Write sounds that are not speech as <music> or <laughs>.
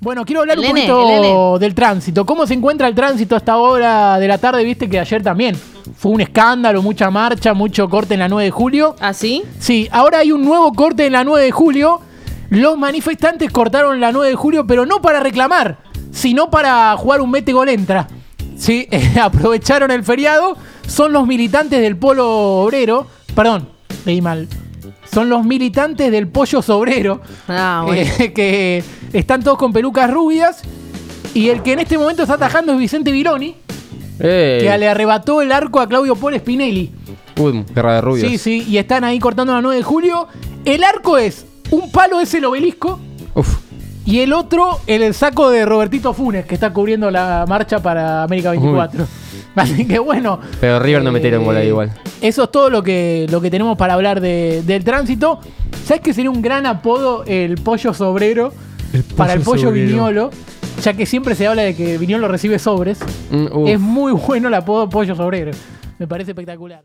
Bueno, quiero hablar un poquito del tránsito. ¿Cómo se encuentra el tránsito a esta hora de la tarde? Viste que ayer también fue un escándalo, mucha marcha, mucho corte en la 9 de julio. ¿Ah, sí? Sí, ahora hay un nuevo corte en la 9 de julio. Los manifestantes cortaron la 9 de julio, pero no para reclamar, sino para jugar un mete gol entra. Sí, <laughs> aprovecharon el feriado. Son los militantes del polo obrero. Perdón, leí mal. Son los militantes del pollo sobrero. Ah, bueno. eh, <laughs> que están todos con pelucas rubias. Y el que en este momento está atajando es Vicente Vironi, ¡Eh! que le arrebató el arco a Claudio Paul Spinelli. Uy, guerra de rubios. Sí, sí, y están ahí cortando la 9 de julio. El arco es, un palo es el obelisco Uf. Y el otro el saco de Robertito Funes, que está cubriendo la marcha para América 24. <laughs> Así que bueno. Pero River no eh, metieron gol ahí igual. Eso es todo lo que, lo que tenemos para hablar de- del tránsito. ¿Sabes que sería un gran apodo el pollo sobrero para el pollo viñolo? Ya que siempre se habla de que Viñolo recibe sobres. Mm. Es muy bueno el apodo pollo sobrero. Me parece espectacular.